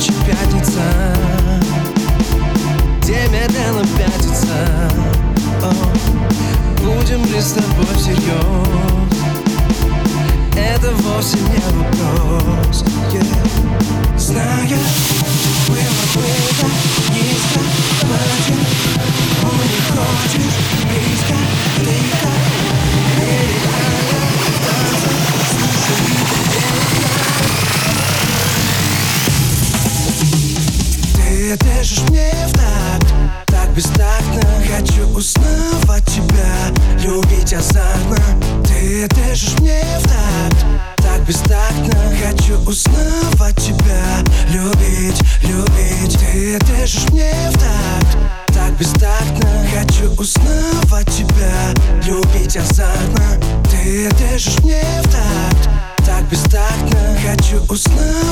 ночи пятница Демедела пятница. Будем ли с тобой всерьез Это вовсе не вопрос yeah. Ты дышишь мне в такт, так бестактно. Хочу узнавать тебя, любить азартно. Ты дышишь мне в такт, так бестактно. Хочу узнавать тебя, любить, любить. Ты дышишь мне в такт, так бестактно. Хочу узнавать тебя, любить азартно. Ты дышишь мне в такт, так бестактно. Хочу узнавать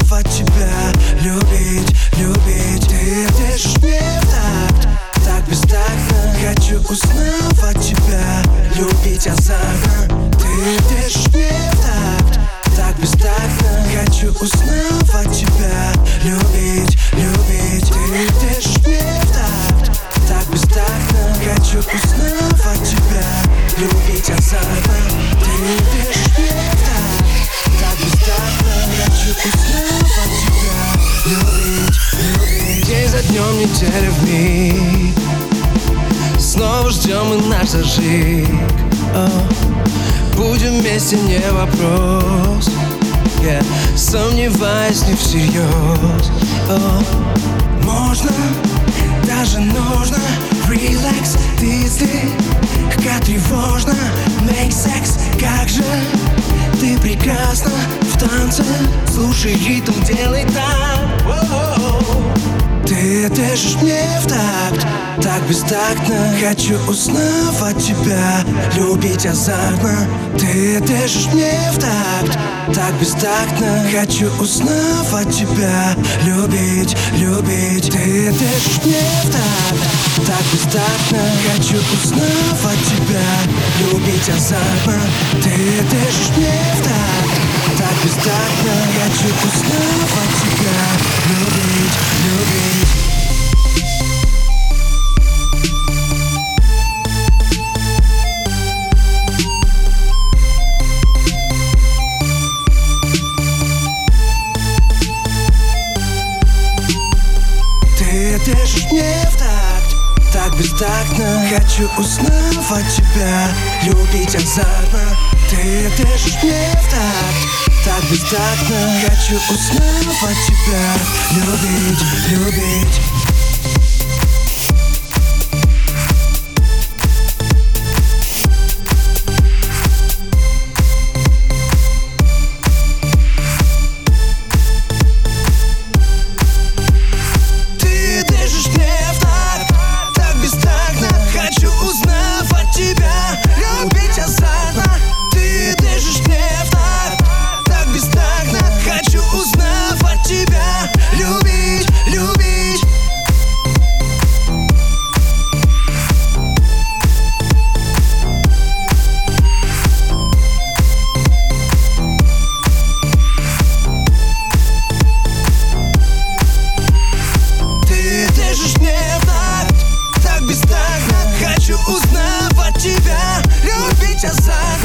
Хочу узнавать тебя, любить азартно Ты дышишь мне в такт, так бестактно Хочу узнавать тебя, любить, любить. Ты дышишь мне в такт, так бестактно Хочу узнавать тебя, любить азартно Ты дышишь мне в такт так бестактно Хочу узнавать тебя Любить, любить. День за днем, неделя в миг Снова ждем мы наш зажиг. Будем вместе, не вопрос. Yeah. Сомневаюсь не всерьез. О, Можно, даже нужно. Relax, ты слегка тревожно. Make sex, как же ты прекрасна. В танце Слушай ритм, делай так. Воу. Ты дышишь мне в такт, так бестактно. Хочу узнавать тебя, любить азартно. Ты дышишь мне в такт, так бестактно. Хочу узнавать тебя, любить, любить. Ты дышишь мне в такт, так бестактно. Хочу узнавать тебя, любить азартно. Ты дышишь мне в такт, так бестактно. Хочу узнавать тебя, любить, Ты дышишь мне в такт, так бестактно Хочу узнавать тебя, любить азартно Ты дышишь мне в такт, так бестактно Хочу узнавать тебя, любить, любить такт, так